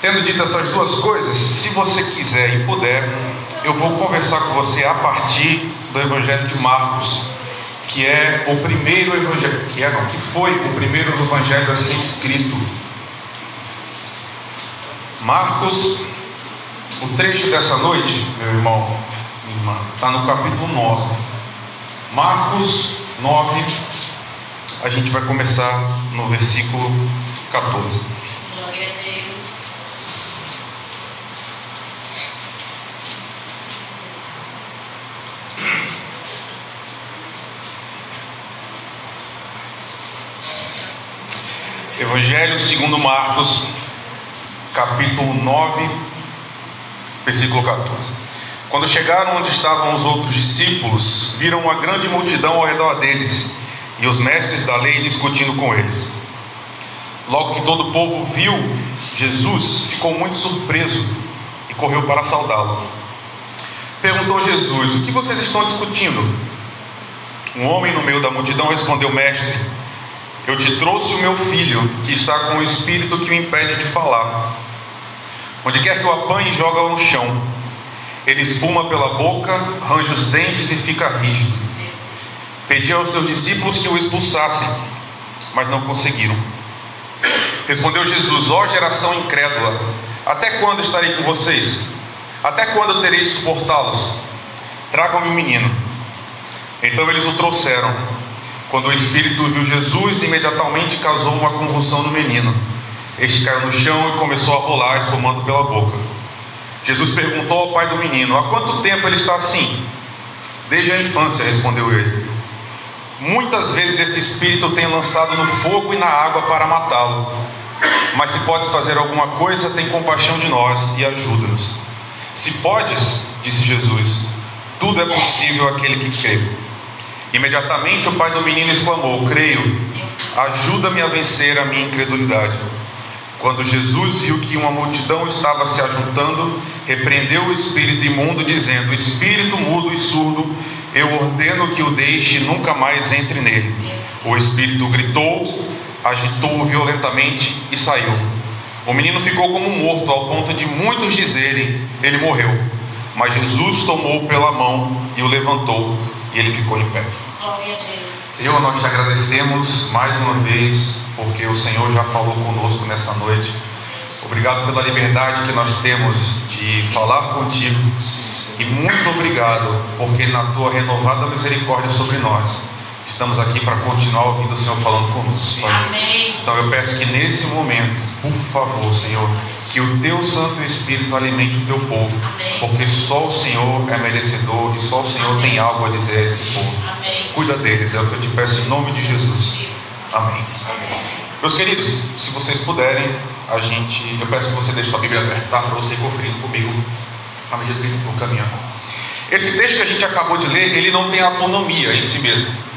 Tendo dito essas duas coisas, se você quiser e puder, eu vou conversar com você a partir do Evangelho de Marcos, que é o primeiro evangelho, que é não, que foi o primeiro evangelho a ser escrito. Marcos, o trecho dessa noite, meu irmão, minha irmã, está no capítulo 9. Marcos 9, a gente vai começar no versículo 14. Evangelho segundo Marcos, capítulo 9, versículo 14. Quando chegaram onde estavam os outros discípulos, viram uma grande multidão ao redor deles e os mestres da lei discutindo com eles. Logo que todo o povo viu Jesus, ficou muito surpreso e correu para saudá-lo. Perguntou Jesus: O que vocês estão discutindo? Um homem no meio da multidão respondeu: Mestre, eu te trouxe o meu filho, que está com o espírito que o impede de falar. Onde quer que o apanhe, joga no chão. Ele espuma pela boca, range os dentes e fica rígido. Pedi aos seus discípulos que o expulsassem, mas não conseguiram. Respondeu Jesus: Ó geração incrédula, até quando estarei com vocês? Até quando terei de suportá-los? Tragam-me o menino. Então eles o trouxeram. Quando o espírito viu Jesus, imediatamente causou uma convulsão no menino. Este caiu no chão e começou a rolar, espumando pela boca. Jesus perguntou ao pai do menino: Há quanto tempo ele está assim? Desde a infância, respondeu ele. Muitas vezes esse espírito tem lançado no fogo e na água para matá-lo. Mas se podes fazer alguma coisa, tem compaixão de nós e ajuda-nos. Se podes, disse Jesus, tudo é possível àquele que crê. Imediatamente o pai do menino exclamou: Creio, ajuda-me a vencer a minha incredulidade. Quando Jesus viu que uma multidão estava se ajuntando, repreendeu o espírito imundo, dizendo: Espírito mudo e surdo, eu ordeno que o deixe e nunca mais entre nele. O espírito gritou, agitou-o violentamente e saiu. O menino ficou como morto, ao ponto de muitos dizerem: Ele morreu. Mas Jesus tomou pela mão e o levantou, e ele ficou em pé. Senhor, nós te agradecemos mais uma vez, porque o Senhor já falou conosco nessa noite. Obrigado pela liberdade que nós temos de falar contigo. E muito obrigado, porque na tua renovada misericórdia sobre nós, estamos aqui para continuar ouvindo o Senhor falando conosco. Então eu peço que nesse momento, por favor, Senhor, que o teu Santo Espírito alimente o teu povo, Amém. porque só o Senhor é merecedor e só o Senhor tem algo a dizer a esse povo. Amém. Cuida deles, é o que eu te peço em nome de Jesus. Amém. Meus queridos, se vocês puderem, a gente, eu peço que você deixe sua Bíblia aberta tá? para você ir conferindo comigo à medida que a gente for caminhando. Esse texto que a gente acabou de ler, ele não tem autonomia em si mesmo.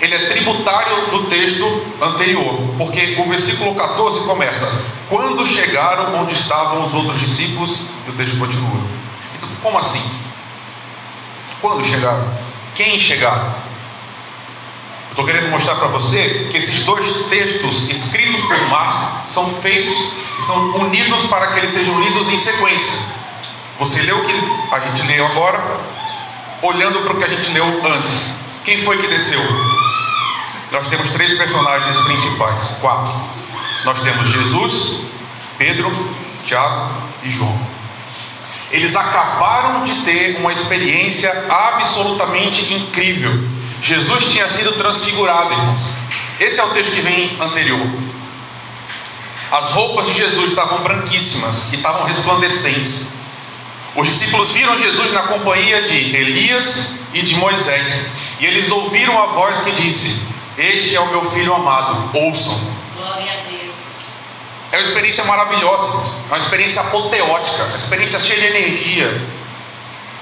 Ele é tributário do texto anterior, porque o versículo 14 começa: Quando chegaram onde estavam os outros discípulos, e o texto continua. Então, como assim? Quando chegaram? Quem chegaram? Estou querendo mostrar para você que esses dois textos escritos por Marcos são feitos e são unidos para que eles sejam lidos em sequência. Você leu o que a gente leu agora, olhando para o que a gente leu antes. Quem foi que desceu? Nós temos três personagens principais, quatro. Nós temos Jesus, Pedro, Tiago e João. Eles acabaram de ter uma experiência absolutamente incrível. Jesus tinha sido transfigurado, irmãos. Esse é o texto que vem anterior. As roupas de Jesus estavam branquíssimas e estavam resplandecentes. Os discípulos viram Jesus na companhia de Elias e de Moisés. E eles ouviram a voz que disse: Este é o meu filho amado, ouçam. Glória a Deus. É uma experiência maravilhosa, é uma experiência apoteótica, uma experiência cheia de energia.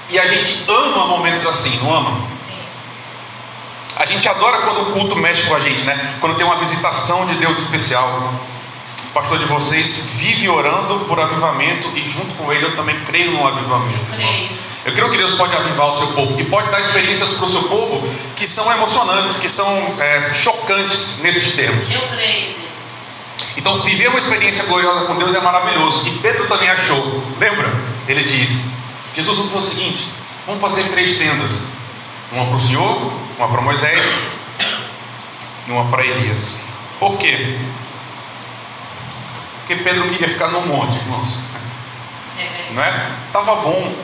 E a gente ama momentos assim, não ama? Sim. A gente adora quando o culto mexe com a gente, né? Quando tem uma visitação de Deus especial. O pastor de vocês vive orando por avivamento e junto com ele eu também creio no avivamento. Eu creio. Eu creio que Deus pode avivar o seu povo e pode dar experiências para o seu povo que são emocionantes, que são é, chocantes nesses termos. Eu creio, Deus. Então, viver uma experiência gloriosa com Deus é maravilhoso. E Pedro também achou. Lembra? Ele diz: Jesus falou o seguinte: vamos fazer três tendas: uma para o Senhor, uma para Moisés e uma para Elias. Por quê? Porque Pedro queria ficar no monte, irmãos. Não é? Estava bom,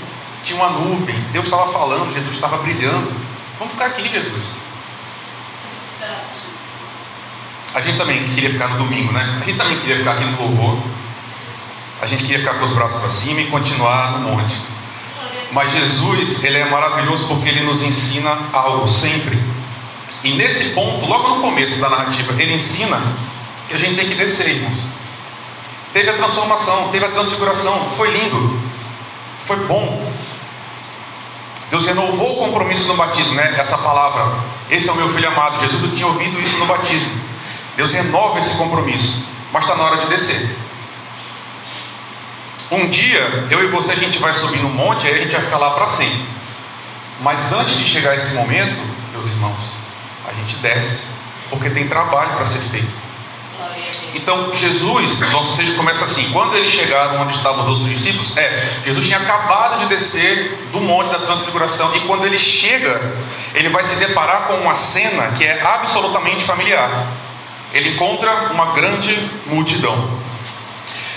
tinha uma nuvem, Deus estava falando, Jesus estava brilhando. Vamos ficar aqui, Jesus. A gente também queria ficar no domingo, né? A gente também queria ficar aqui no louvor. A gente queria ficar com os braços para cima e continuar no monte. Mas Jesus, ele é maravilhoso porque ele nos ensina algo sempre. E nesse ponto, logo no começo da narrativa, ele ensina que a gente tem que descer, irmãos. Teve a transformação, teve a transfiguração, foi lindo, foi bom. Deus renovou o compromisso no batismo, né? Essa palavra, esse é o meu filho amado. Jesus tinha ouvido isso no batismo. Deus renova esse compromisso, mas está na hora de descer. Um dia, eu e você, a gente vai subir no monte, aí a gente vai ficar lá para sempre. Mas antes de chegar esse momento, meus irmãos, a gente desce, porque tem trabalho para ser feito. Então, Jesus, nosso texto começa assim: quando eles chegaram onde estavam os outros discípulos, é, Jesus tinha acabado de descer do monte da transfiguração, e quando ele chega, ele vai se deparar com uma cena que é absolutamente familiar. Ele encontra uma grande multidão.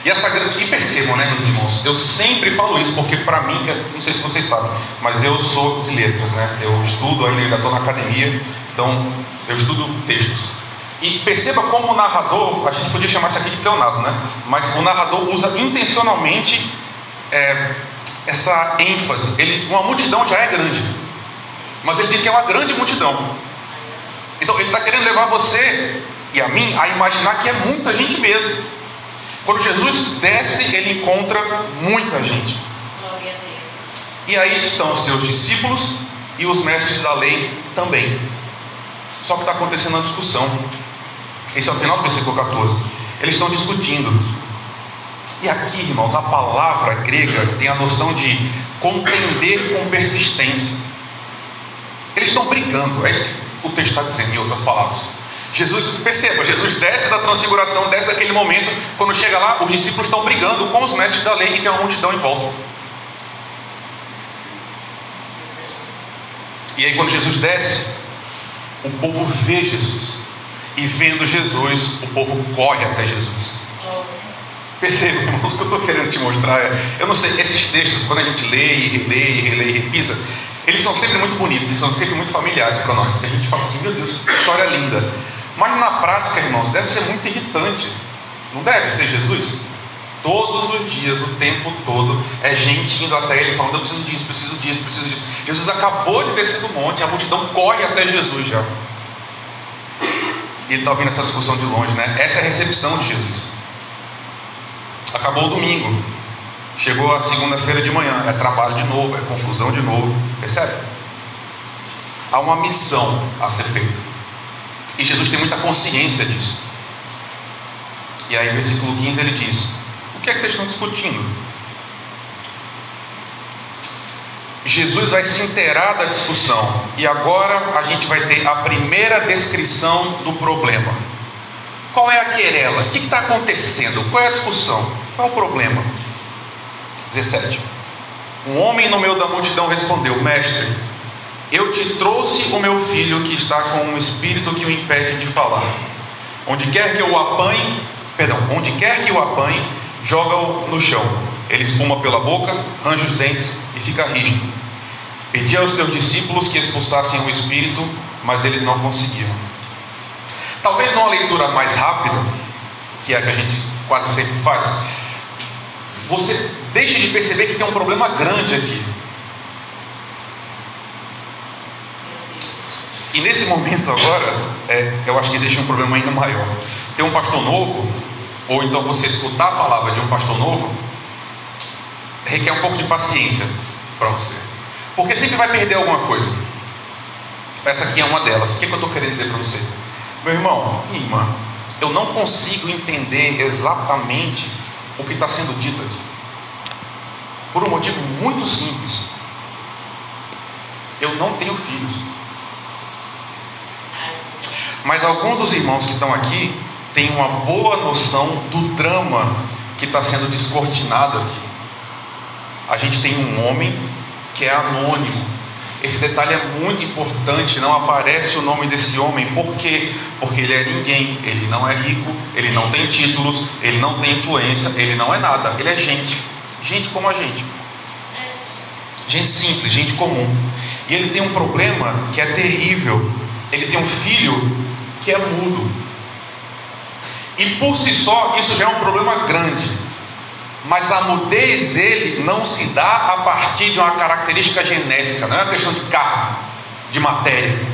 E essa e percebam, né, meus irmãos, eu sempre falo isso porque para mim, não sei se vocês sabem, mas eu sou de letras, né? Eu estudo ainda, ainda estou na academia, então eu estudo textos. E perceba como o narrador, a gente podia chamar isso aqui de pleonasmo, né? Mas o narrador usa intencionalmente é, essa ênfase. Ele, uma multidão já é grande, mas ele diz que é uma grande multidão. Então ele está querendo levar você e a mim a imaginar que é muita gente mesmo. Quando Jesus desce, ele encontra muita gente. E aí estão os seus discípulos e os mestres da lei também. Só que está acontecendo uma discussão. Esse é o final do versículo 14. Eles estão discutindo. E aqui, irmãos, a palavra grega tem a noção de contender com persistência. Eles estão brigando, é isso que o texto está dizendo, em outras palavras. Jesus, perceba, Jesus desce da transfiguração, desce daquele momento, quando chega lá, os discípulos estão brigando com os mestres da lei e tem uma multidão em volta. E aí, quando Jesus desce, o povo vê Jesus. E vendo Jesus, o povo corre até Jesus. Perceba, irmãos, o que eu estou querendo te mostrar é. Eu não sei, esses textos, quando a gente lê e relê e relê e repisa, eles são sempre muito bonitos e são sempre muito familiares para nós. A gente fala assim, meu Deus, que história linda. Mas na prática, irmãos, deve ser muito irritante. Não deve ser Jesus? Todos os dias, o tempo todo, é gente indo até ele falando: Eu preciso disso, preciso disso, preciso disso. Jesus acabou de descer do monte, a multidão corre até Jesus já. Ele está ouvindo essa discussão de longe, né? Essa é a recepção de Jesus. Acabou o domingo, chegou a segunda-feira de manhã, é trabalho de novo, é confusão de novo, percebe? Há uma missão a ser feita. E Jesus tem muita consciência disso. E aí, no versículo 15, ele diz: O que é que vocês estão discutindo? Jesus vai se inteirar da discussão. E agora a gente vai ter a primeira descrição do problema. Qual é a querela? O que está acontecendo? Qual é a discussão? Qual é o problema? 17. Um homem no meio da multidão respondeu: Mestre, eu te trouxe o meu filho que está com um espírito que o impede de falar. Onde quer que o apanhe, perdão, onde quer que o apanhe, joga-o no chão. Ele espuma pela boca, range os dentes e fica rígido. Pedi aos teus discípulos que expulsassem o espírito, mas eles não conseguiram. Talvez numa leitura mais rápida, que é a que a gente quase sempre faz, você deixe de perceber que tem um problema grande aqui. E nesse momento agora, é, eu acho que existe um problema ainda maior. Ter um pastor novo, ou então você escutar a palavra de um pastor novo, requer um pouco de paciência para você. Porque sempre vai perder alguma coisa. Essa aqui é uma delas. O que, é que eu estou querendo dizer para você? Meu irmão, minha irmã, eu não consigo entender exatamente o que está sendo dito aqui. Por um motivo muito simples. Eu não tenho filhos. Mas alguns dos irmãos que estão aqui tem uma boa noção do drama que está sendo descortinado aqui. A gente tem um homem que é anônimo. Esse detalhe é muito importante, não aparece o nome desse homem, por quê? Porque ele é ninguém, ele não é rico, ele não tem títulos, ele não tem influência, ele não é nada, ele é gente, gente como a gente, gente simples, gente comum. E ele tem um problema que é terrível, ele tem um filho que é mudo, e por si só isso já é um problema grande. Mas a mudez dele não se dá a partir de uma característica genética, não é uma questão de carne, de matéria.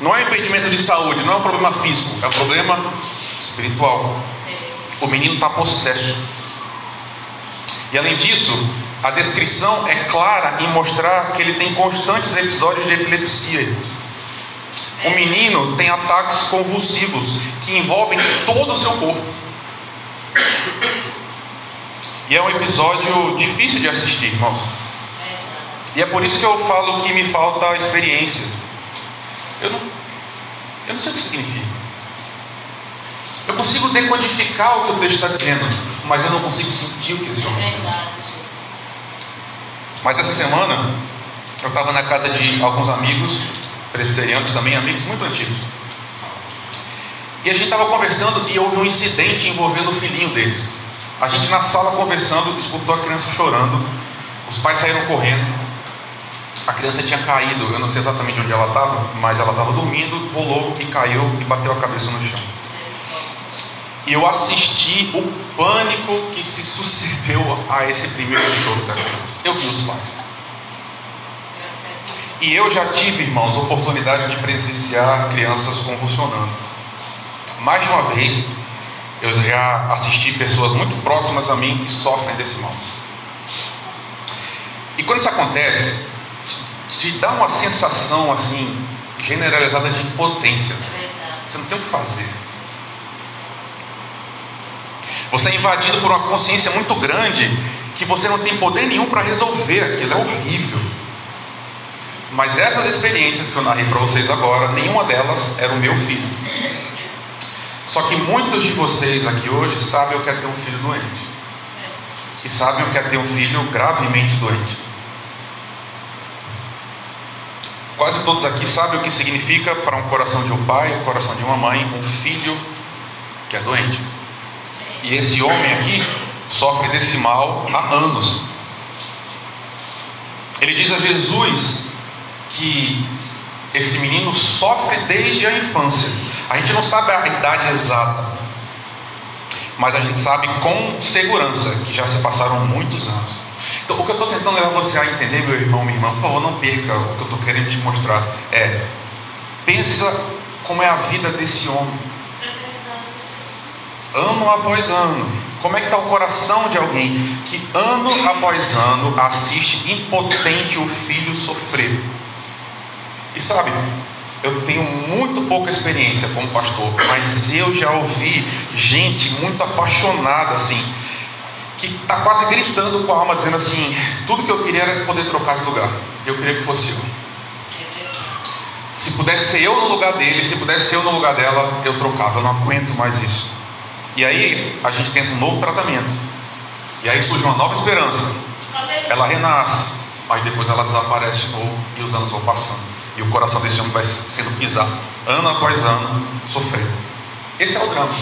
Não é impedimento de saúde, não é um problema físico, é um problema espiritual. O menino está possesso. E além disso, a descrição é clara em mostrar que ele tem constantes episódios de epilepsia. O menino tem ataques convulsivos que envolvem todo o seu corpo. E é um episódio difícil de assistir, irmãos. E é por isso que eu falo que me falta experiência. Eu não, eu não sei o que significa. Eu consigo decodificar o que o texto está dizendo, mas eu não consigo sentir o que esse homem está Mas essa semana, eu estava na casa de alguns amigos, presbiterianos também, amigos muito antigos. E a gente estava conversando e houve um incidente envolvendo o filhinho deles. A gente na sala conversando, escutou a criança chorando. Os pais saíram correndo. A criança tinha caído, eu não sei exatamente onde ela estava, mas ela estava dormindo, rolou e caiu e bateu a cabeça no chão. E eu assisti o pânico que se sucedeu a esse primeiro choro da criança. Eu vi os pais. E eu já tive, irmãos, oportunidade de presenciar crianças convulsionando. Mais de uma vez, eu já assisti pessoas muito próximas a mim que sofrem desse mal. E quando isso acontece, te dá uma sensação assim, generalizada de impotência. Você não tem o que fazer. Você é invadido por uma consciência muito grande que você não tem poder nenhum para resolver aquilo. É horrível. Mas essas experiências que eu narrei para vocês agora, nenhuma delas era o meu filho. Só que muitos de vocês aqui hoje sabem o que é ter um filho doente. E sabem o que é ter um filho gravemente doente. Quase todos aqui sabem o que significa para um coração de um pai, um coração de uma mãe, um filho que é doente. E esse homem aqui sofre desse mal há anos. Ele diz a Jesus que esse menino sofre desde a infância. A gente não sabe a idade exata, mas a gente sabe com segurança que já se passaram muitos anos. Então, o que eu estou tentando levar você a entender, meu irmão, minha irmã, por favor, não perca o que eu estou querendo te mostrar. É, pensa como é a vida desse homem, ano após ano. Como é que está o coração de alguém que ano após ano assiste impotente o filho sofrer? E sabe, eu tenho muito pouca experiência como pastor, mas eu já ouvi gente muito apaixonada assim, que está quase gritando com a alma, dizendo assim: tudo que eu queria era poder trocar de lugar. Eu queria que fosse eu. Se pudesse ser eu no lugar dele, se pudesse ser eu no lugar dela, eu trocava. Eu não aguento mais isso. E aí a gente tenta um novo tratamento. E aí surge uma nova esperança. Ela renasce, mas depois ela desaparece de novo e os anos vão passando. E o coração desse homem vai sendo pisado, ano após ano, sofrendo. Esse é o drama.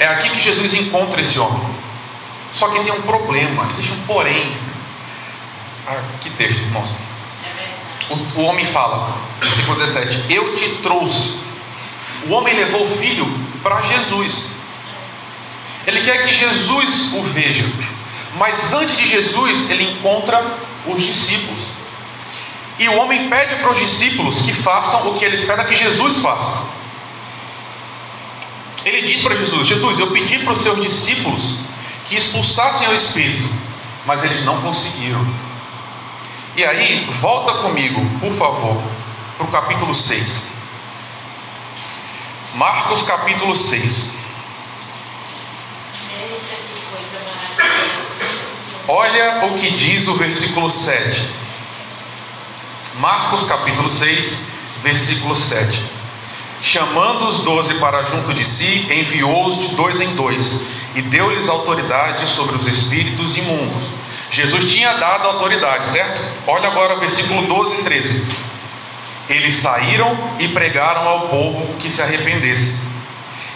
É aqui que Jesus encontra esse homem. Só que tem um problema, existe um porém. Ah, que texto, irmãos. O, o homem fala, versículo 17: Eu te trouxe. O homem levou o filho para Jesus. Ele quer que Jesus o veja. Mas antes de Jesus, ele encontra os discípulos. E o homem pede para os discípulos que façam o que ele espera que Jesus faça. Ele diz para Jesus: Jesus, eu pedi para os seus discípulos que expulsassem o espírito, mas eles não conseguiram. E aí, volta comigo, por favor, para o capítulo 6. Marcos capítulo 6. Olha o que diz o versículo 7. Marcos capítulo 6, versículo 7. Chamando os doze para junto de si, enviou-os de dois em dois e deu-lhes autoridade sobre os espíritos imundos. Jesus tinha dado autoridade, certo? Olha agora o versículo 12 e 13. Eles saíram e pregaram ao povo que se arrependesse.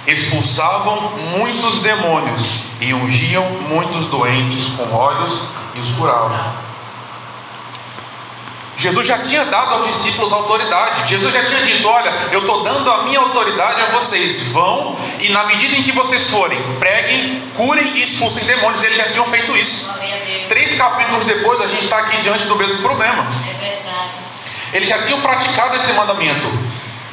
Expulsavam muitos demônios e ungiam muitos doentes com olhos e os curavam. Jesus já tinha dado aos discípulos autoridade. Jesus já tinha dito: Olha, eu estou dando a minha autoridade a vocês. Vão e, na medida em que vocês forem, preguem, curem e expulsem demônios. Eles já tinham feito isso. Três capítulos depois, a gente está aqui diante do mesmo problema. É. Eles já tinham praticado esse mandamento.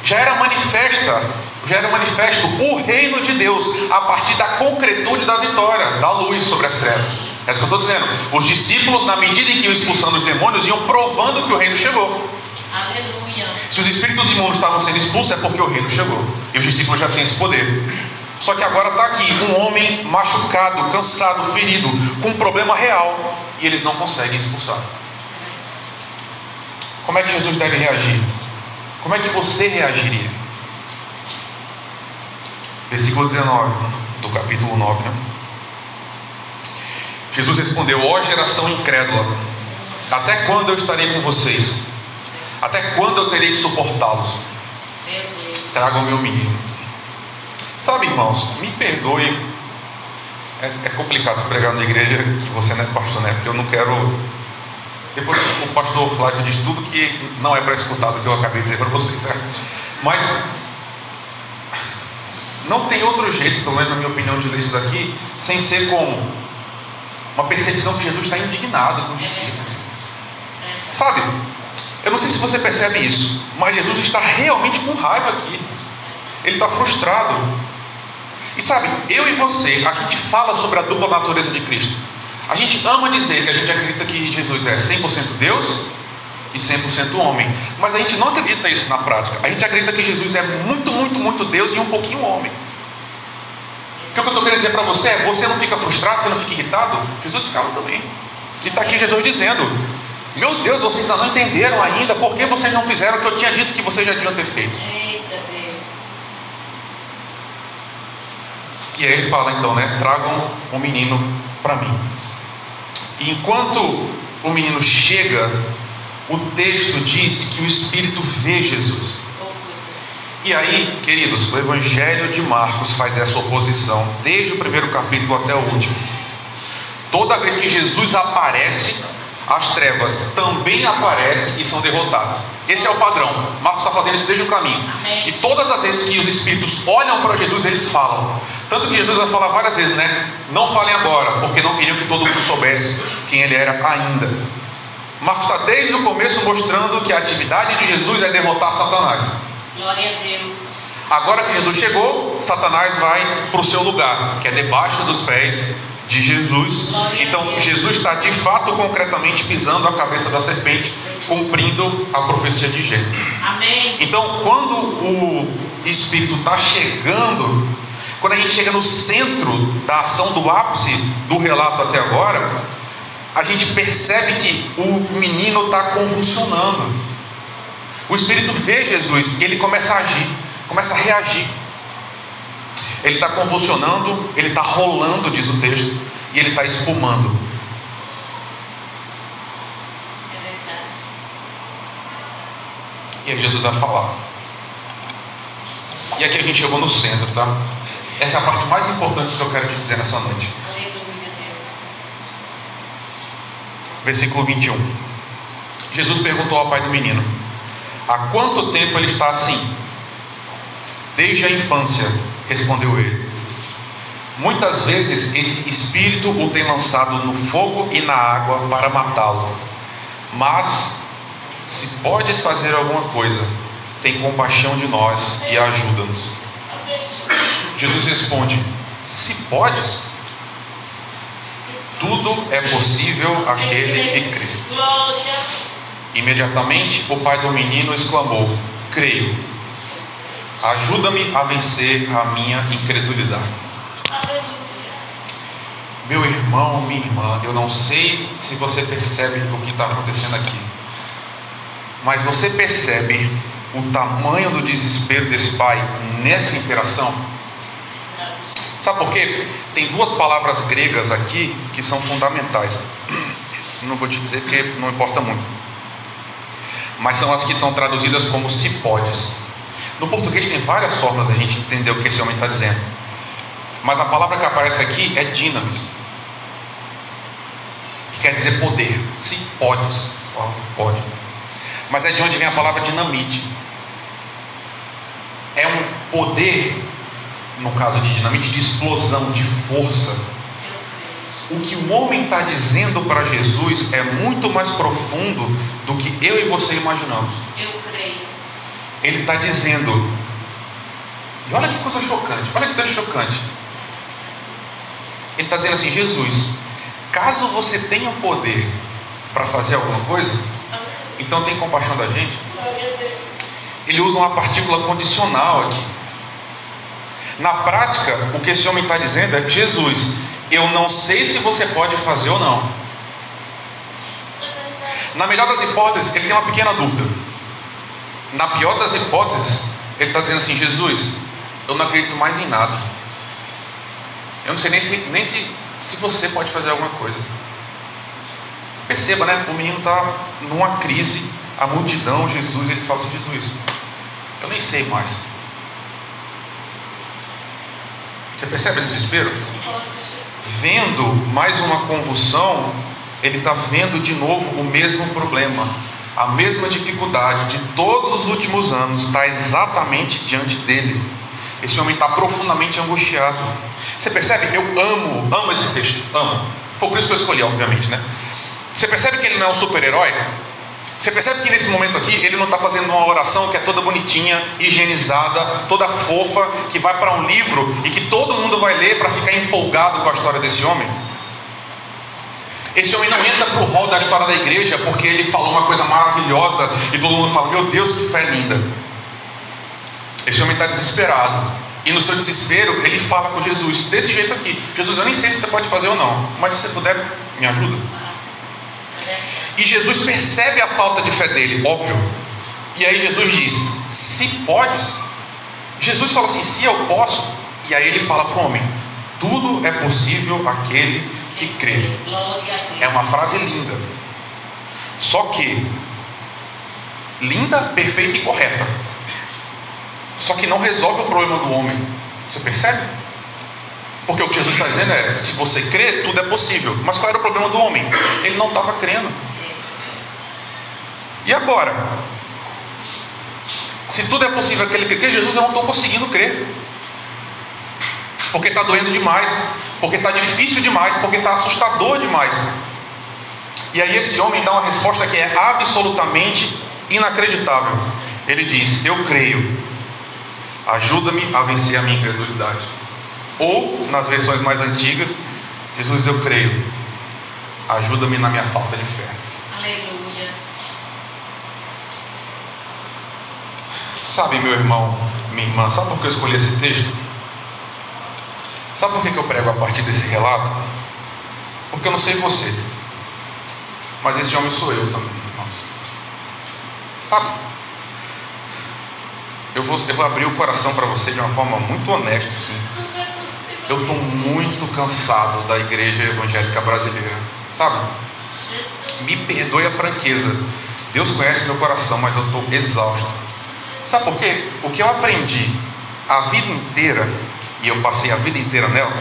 Já era manifesta, já era manifesto o reino de Deus a partir da concretude da vitória, da luz sobre as trevas. É isso que eu estou dizendo. Os discípulos, na medida em que iam expulsando os demônios, iam provando que o reino chegou. Aleluia. Se os espíritos imundos estavam sendo expulsos, é porque o reino chegou. E os discípulos já têm esse poder. Só que agora está aqui um homem machucado, cansado, ferido, com um problema real. E eles não conseguem expulsar. Como é que Jesus deve reagir? Como é que você reagiria? Versículo 19 do capítulo 9. Né? Jesus respondeu: Ó geração incrédula, até quando eu estarei com vocês? Até quando eu terei que suportá-los? Traga o meu menino. Sabe, irmãos, me perdoe. É, é complicado se pregar na igreja que você não é pastor, né? Porque eu não quero. Depois o pastor Flávio diz tudo que não é para escutar do que eu acabei de dizer para vocês, certo? Mas não tem outro jeito, pelo menos na minha opinião, de ler isso daqui, sem ser como uma percepção que Jesus está indignado com os discípulos. Sabe? Eu não sei se você percebe isso, mas Jesus está realmente com raiva aqui. Ele está frustrado. E sabe, eu e você, a gente fala sobre a dupla natureza de Cristo. A gente ama dizer que a gente acredita que Jesus é 100% Deus e 100% homem. Mas a gente não acredita isso na prática. A gente acredita que Jesus é muito, muito, muito Deus e um pouquinho homem. O que eu estou querendo dizer para você é: você não fica frustrado, você não fica irritado? Jesus ficava também. E está aqui Jesus dizendo: Meu Deus, vocês ainda não entenderam ainda, por que vocês não fizeram o que eu tinha dito que vocês já deviam ter feito? Eita Deus. E aí ele fala então, né? Tragam um menino para mim. E enquanto o menino chega, o texto diz que o Espírito vê Jesus. E aí, queridos, o Evangelho de Marcos faz essa oposição, desde o primeiro capítulo até o último. Toda vez que Jesus aparece, as trevas também aparecem e são derrotadas. Esse é o padrão. Marcos está fazendo isso desde o caminho. Amém. E todas as vezes que os espíritos olham para Jesus, eles falam. Tanto que Jesus vai falar várias vezes, né? Não falem agora, porque não queriam que todo mundo soubesse quem ele era ainda. Marcos está desde o começo mostrando que a atividade de Jesus é derrotar Satanás. Glória a Deus. Agora que Jesus chegou, Satanás vai para o seu lugar, que é debaixo dos pés de Jesus. Glória Então. Jesus está de fato concretamente pisando a cabeça da serpente, cumprindo a profecia de Gênesis. Amém. Então, quando o Espírito está chegando, quando a gente chega no centro da ação do ápice do relato até agora, a gente percebe que o menino está convulsionando. O Espírito vê Jesus e ele começa a agir, começa a reagir. Ele está convulsionando, ele está rolando, diz o texto, e ele está espumando. É. E aí Jesus vai falar. E aqui a gente chegou no centro, tá? Essa é a parte mais importante que eu quero te dizer nessa noite. Versículo 21. Jesus perguntou ao pai do menino: Há quanto tempo ele está assim? Desde a infância, respondeu ele. Muitas vezes esse espírito o tem lançado no fogo e na água para matá-lo. Mas, se podes fazer alguma coisa, tem compaixão de nós e ajuda-nos. Jesus responde: Se podes, tudo é possível àquele que crê. Imediatamente o pai do menino exclamou: Creio. Ajuda-me a vencer a minha incredulidade. Meu irmão, minha irmã, eu não sei se você percebe o que está acontecendo aqui, mas você percebe o tamanho do desespero desse pai nessa interação? Sabe por quê? Tem duas palavras gregas aqui que são fundamentais. Não vou te dizer porque não importa muito. Mas são as que estão traduzidas como se podes. No português tem várias formas da gente entender o que esse homem está dizendo. Mas a palavra que aparece aqui é dinamis. Que quer dizer poder. Se podes. Pode. Mas é de onde vem a palavra dinamite. É um poder, no caso de dinamite, de explosão, de força. O que o homem está dizendo para Jesus é muito mais profundo do que eu e você imaginamos. Eu creio. Ele está dizendo, e olha que coisa chocante, olha que coisa chocante. Ele está dizendo assim: Jesus, caso você tenha o poder para fazer alguma coisa, então tem compaixão da gente. Ele usa uma partícula condicional aqui. Na prática, o que esse homem está dizendo é: Jesus, eu não sei se você pode fazer ou não. Na melhor das hipóteses, ele tem uma pequena dúvida. Na pior das hipóteses, ele está dizendo assim: Jesus, eu não acredito mais em nada. Eu não sei nem se, nem se, se você pode fazer alguma coisa. Perceba, né? O menino está numa crise, a multidão, Jesus, ele fala assim: Jesus, eu nem sei mais. Você percebe o desespero? Vendo mais uma convulsão, ele está vendo de novo o mesmo problema, a mesma dificuldade de todos os últimos anos está exatamente diante dele. Esse homem está profundamente angustiado. Você percebe? Eu amo, amo esse texto, amo. Foi por isso que eu escolhi, obviamente, né? Você percebe que ele não é um super-herói? Você percebe que nesse momento aqui ele não está fazendo uma oração que é toda bonitinha, higienizada, toda fofa, que vai para um livro e que todo mundo vai ler para ficar empolgado com a história desse homem? Esse homem não entra para o rol da história da igreja porque ele falou uma coisa maravilhosa e todo mundo fala: Meu Deus, que fé linda. Esse homem está desesperado. E no seu desespero, ele fala com Jesus, desse jeito aqui: Jesus, eu nem sei se você pode fazer ou não, mas se você puder, me ajuda. E Jesus percebe a falta de fé dele, óbvio. E aí Jesus diz: Se podes. Jesus fala assim: Se eu posso. E aí ele fala para o homem: Tudo é possível aquele que crê. É uma frase linda. Só que linda, perfeita e correta. Só que não resolve o problema do homem. Você percebe? Porque o que Jesus está dizendo é: se você crê, tudo é possível. Mas qual era o problema do homem? Ele não estava crendo. E agora? Se tudo é possível aquele que crê, Jesus eu não estou conseguindo crer. Porque está doendo demais. Porque está difícil demais. Porque está assustador demais. E aí esse homem dá uma resposta que é absolutamente inacreditável. Ele diz: Eu creio. Ajuda-me a vencer a minha incredulidade. Ou, nas versões mais antigas, Jesus, eu creio. Ajuda-me na minha falta de fé. Aleluia. Sabe, meu irmão, minha irmã, sabe por que eu escolhi esse texto? Sabe por que eu prego a partir desse relato? Porque eu não sei você, mas esse homem sou eu também, irmãos. Sabe? Eu vou, eu vou abrir o coração para você de uma forma muito honesta, possível. Eu estou muito cansado da igreja evangélica brasileira, sabe? Me perdoe a franqueza. Deus conhece meu coração, mas eu estou exausto. Sabe por quê? O que eu aprendi a vida inteira, e eu passei a vida inteira nela,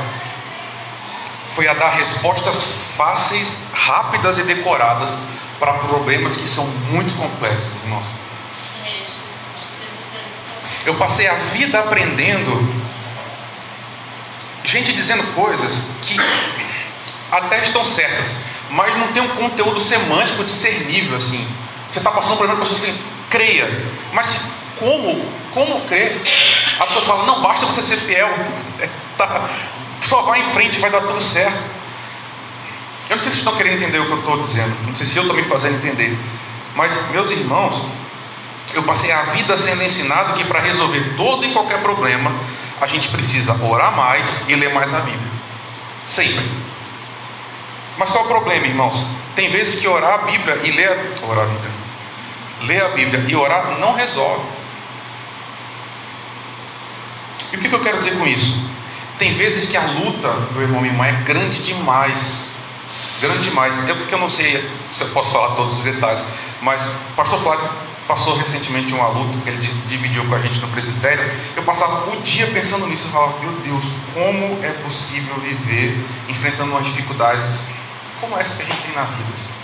foi a dar respostas fáceis, rápidas e decoradas para problemas que são muito complexos. Eu passei a vida aprendendo, gente dizendo coisas que até estão certas, mas não tem um conteúdo semântico discernível assim. Você está passando por uma pessoa que creia, mas se- como? Como crer? A pessoa fala, não basta você ser fiel, É, tá, só vai em frente, vai dar tudo certo. Eu não sei se vocês estão querendo entender o que eu estou dizendo, não sei se eu estou me fazendo entender, mas meus irmãos, eu passei a vida sendo ensinado que para resolver todo e qualquer problema, a gente precisa orar mais e ler mais a Bíblia. Sempre. Mas qual é o problema, irmãos? Tem vezes que orar a Bíblia e ler orar a Bíblia. Ler a Bíblia e orar não resolve. E o que eu quero dizer com isso? Tem vezes que a luta, meu irmão e irmã, é grande demais. Grande demais. É porque eu não sei se eu posso falar todos os detalhes, mas o pastor Flávio passou recentemente uma luta que ele dividiu com a gente no presbitério. Eu passava o dia pensando nisso e falava: Meu Deus, como é possível viver enfrentando umas dificuldades como essa que a gente tem na vida?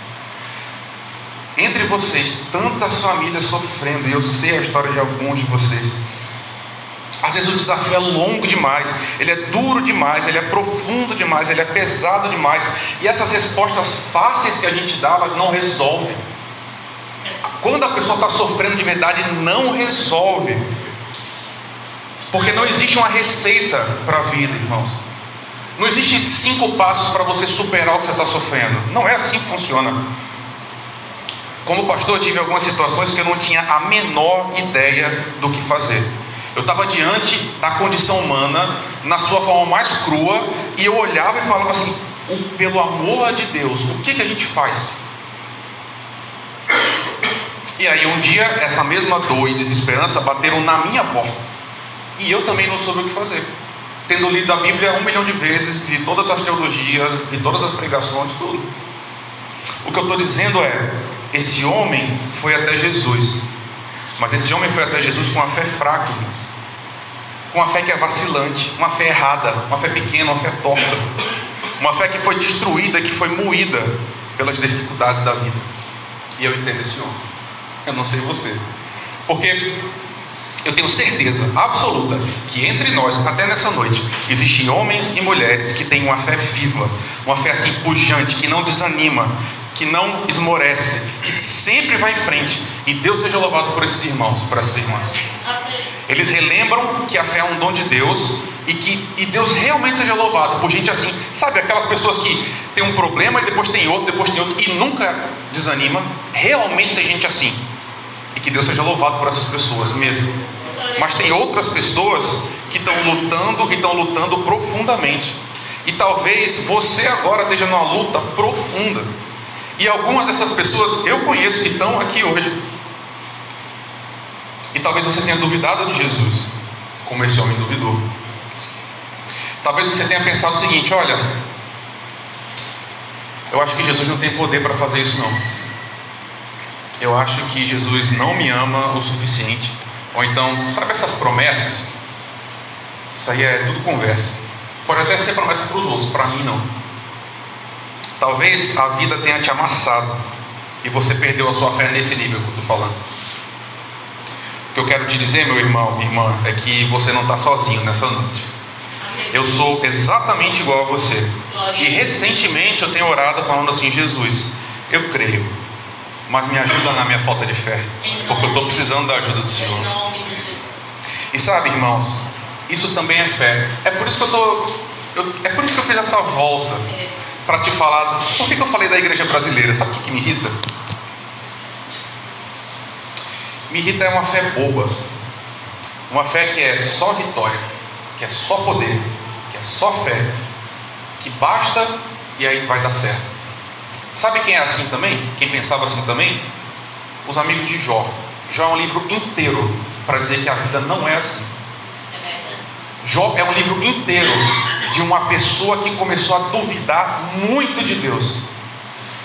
Entre vocês, tantas famílias sofrendo, e eu sei a história de alguns de vocês. Às vezes o desafio é longo demais, ele é duro demais, ele é profundo demais, ele é pesado demais. E essas respostas fáceis que a gente dá, elas não resolvem. Quando a pessoa está sofrendo de verdade, não resolve. Porque não existe uma receita para a vida, irmãos. Não existe cinco passos para você superar o que você está sofrendo. Não é assim que funciona. Como pastor, eu tive algumas situações que eu não tinha a menor ideia do que fazer. Eu estava diante da condição humana, na sua forma mais crua, e eu olhava e falava assim: pelo amor de Deus, o que, que a gente faz? E aí um dia essa mesma dor e desesperança bateram na minha porta. E eu também não soube o que fazer. Tendo lido a Bíblia um milhão de vezes, de todas as teologias, de todas as pregações, tudo. O que eu estou dizendo é, esse homem foi até Jesus. Mas esse homem foi até Jesus com uma fé fraca, irmãos com uma fé que é vacilante, uma fé errada, uma fé pequena, uma fé torta, uma fé que foi destruída, que foi moída pelas dificuldades da vida. E eu entendo esse homem. Eu não sei você. Porque eu tenho certeza absoluta que entre nós, até nessa noite, existem homens e mulheres que têm uma fé viva, uma fé assim pujante, que não desanima, que não esmorece, que sempre vai em frente. E Deus seja louvado por esses irmãos, por essas irmãs. Eles relembram que a fé é um dom de Deus e que e Deus realmente seja louvado por gente assim. Sabe aquelas pessoas que tem um problema e depois tem outro, depois tem outro e nunca desanima? Realmente tem gente assim. E que Deus seja louvado por essas pessoas mesmo. Mas tem outras pessoas que estão lutando e estão lutando profundamente. E talvez você agora esteja numa luta profunda. E algumas dessas pessoas eu conheço que estão aqui hoje. E talvez você tenha duvidado de Jesus, como esse homem duvidou. Talvez você tenha pensado o seguinte: olha, eu acho que Jesus não tem poder para fazer isso, não. Eu acho que Jesus não me ama o suficiente. Ou então, sabe essas promessas? Isso aí é tudo conversa. Pode até ser promessa para os outros, para mim não. Talvez a vida tenha te amassado e você perdeu a sua fé nesse nível que eu estou falando. O que eu quero te dizer, meu irmão, minha irmã, é que você não está sozinho nessa noite. Eu sou exatamente igual a você. E recentemente eu tenho orado falando assim: Jesus, eu creio, mas me ajuda na minha falta de fé, porque eu estou precisando da ajuda do Senhor. E sabe, irmãos, isso também é fé. É por isso que eu tô, eu, é por isso que eu fiz essa volta para te falar. Por que, que eu falei da igreja brasileira? Sabe o que, que me irrita? Me irrita é uma fé boba. Uma fé que é só vitória, que é só poder, que é só fé, que basta e aí vai dar certo. Sabe quem é assim também? Quem pensava assim também? Os amigos de Jó. Jó é um livro inteiro para dizer que a vida não é assim. Jó é um livro inteiro de uma pessoa que começou a duvidar muito de Deus.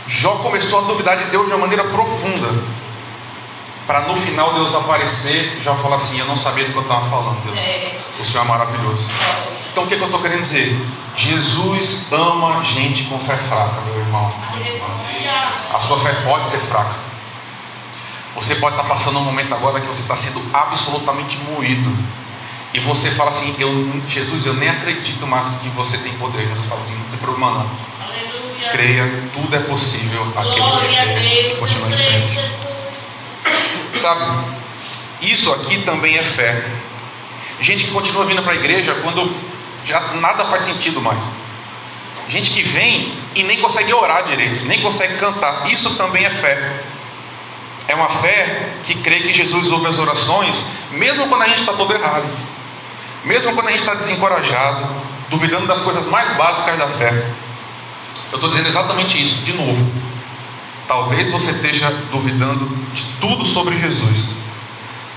Jó começou a duvidar de Deus de uma maneira profunda para no final Deus aparecer já falar assim: Eu não sabia do que eu estava falando, Deus. É. O Senhor é maravilhoso. Então o que, que eu estou querendo dizer? Jesus ama gente com fé fraca, meu irmão. A sua fé pode ser fraca. Você pode estar passando um momento agora que você está sendo absolutamente moído. E você fala assim: eu, Jesus, eu nem acredito mais que você tem poder. Jesus fala assim: não tem problema não. Aleluia. Creia, tudo é possível. Aquele que crê, continua. Sabe? Isso aqui também é fé. Gente que continua vindo para a igreja quando já nada faz sentido mais. Gente que vem e nem consegue orar direito, nem consegue cantar. Isso também é fé. É uma fé que crê que Jesus ouve as orações, mesmo quando a gente está todo errado, mesmo quando a gente está desencorajado, duvidando das coisas mais básicas da fé. Eu estou dizendo exatamente isso, de novo. Talvez você esteja duvidando de tudo sobre Jesus,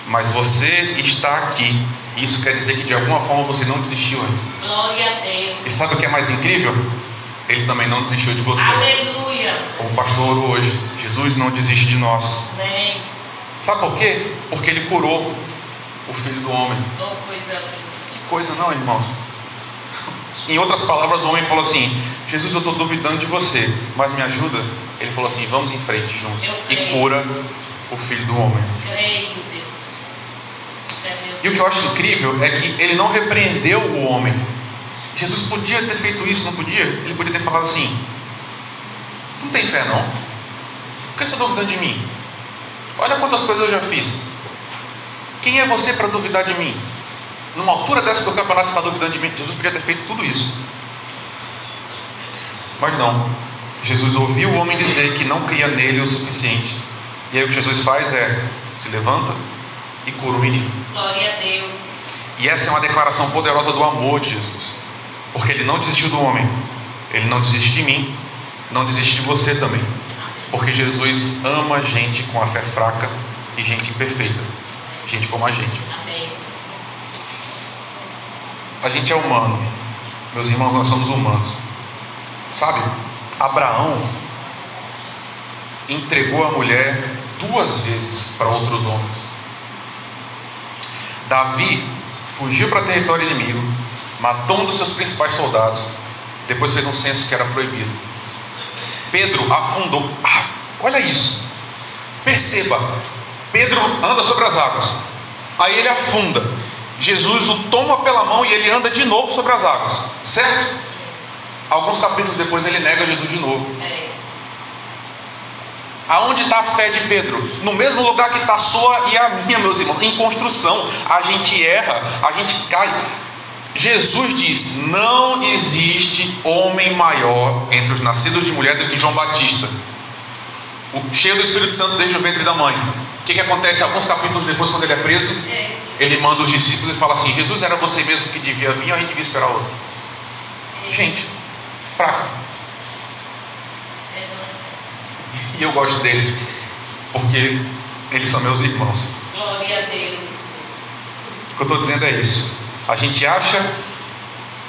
mas você está aqui Isso quer dizer que de alguma forma você não desistiu ainda. Glória a Deus. E sabe o que é mais incrível? Ele também não desistiu de você. Aleluia. Como o pastor orou hoje, Jesus não desiste de nós. Amém. Sabe por quê? Porque ele curou o filho do homem. Oh, coisa. Que coisa não, irmãos? Em outras palavras, o homem falou assim: Jesus, eu estou duvidando de você, mas me ajuda. Ele falou assim: vamos em frente juntos. E cura o filho do homem. Creio, Deus. É E o que eu acho incrível é que ele não repreendeu o homem. Jesus podia ter feito isso, não podia? Ele podia ter falado assim: Tu não tem fé, não? Por que você está duvidando de mim? Olha quantas coisas eu já fiz. Quem é você para duvidar de mim? Numa altura dessa do campeonato, você está duvidando de mim? Jesus podia ter feito tudo isso. Mas não. Jesus ouviu o homem dizer que não cria nele o suficiente. E aí o que Jesus faz é: se levanta e cura o menino. Glória a Deus. E essa é uma declaração poderosa do amor de Jesus. Porque ele não desistiu do homem, ele não desiste de mim, não desiste de você também. Porque Jesus ama gente com a fé fraca e gente imperfeita, gente como a gente. A gente é humano, meus irmãos, nós somos humanos. Sabe, Abraão entregou a mulher duas vezes para outros homens. Davi fugiu para território inimigo, matou um dos seus principais soldados, depois fez um censo que era proibido. Pedro afundou. Ah, olha isso. Perceba, Pedro anda sobre as águas. Aí ele afunda. Jesus o toma pela mão e ele anda de novo sobre as águas. Certo? Alguns capítulos depois ele nega Jesus de novo. Aonde está a fé de Pedro? No mesmo lugar que está a sua e a minha, meus irmãos. Em construção. A gente erra, a gente cai. Jesus diz: Não existe homem maior entre os nascidos de mulher do que João Batista. O, cheio do Espírito Santo desde o ventre da mãe. O que, que acontece alguns capítulos depois, quando ele é preso? Ele manda os discípulos e fala assim: Jesus era você mesmo que devia vir a gente devia esperar outro? Gente, fraca. Mesmo assim. E eu gosto deles porque eles são meus irmãos. Glória a Deus. O que eu estou dizendo é isso. A gente acha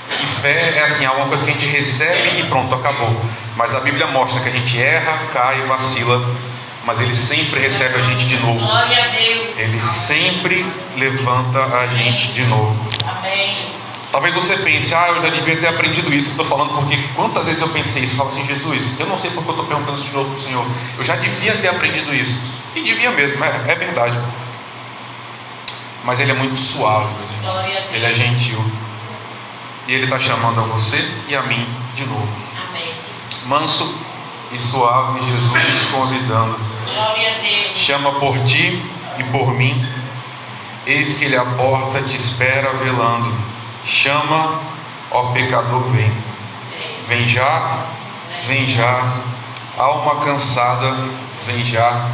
que fé é assim, alguma coisa que a gente recebe e pronto, acabou. Mas a Bíblia mostra que a gente erra, cai, vacila, mas Ele sempre recebe a gente de novo. Glória a Deus. Ele sempre levanta a gente de novo. Amém. Talvez você pense, ah, eu já devia ter aprendido isso. Estou falando porque quantas vezes eu pensei isso? Falo assim, Jesus, eu não sei porque eu estou perguntando isso de novo para o Senhor. Eu já devia ter aprendido isso. E devia mesmo, é, é verdade. Mas Ele é muito suave, meus irmãos. Ele é gentil. E Ele está chamando a você e a mim de novo. Amém. Manso e suave, Jesus nos convidando. Glória a Deus. Chama por ti e por mim. Eis que ele a porta te espera velando. Chama, ó pecador, vem. Vem já, vem já. Alma cansada, vem já.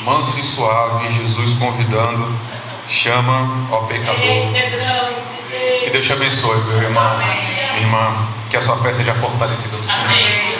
Manso e suave, Jesus convidando. Chama, ó pecador. Que Deus te abençoe, meu irmão, minha irmã. Que a sua fé seja fortalecida no Senhor.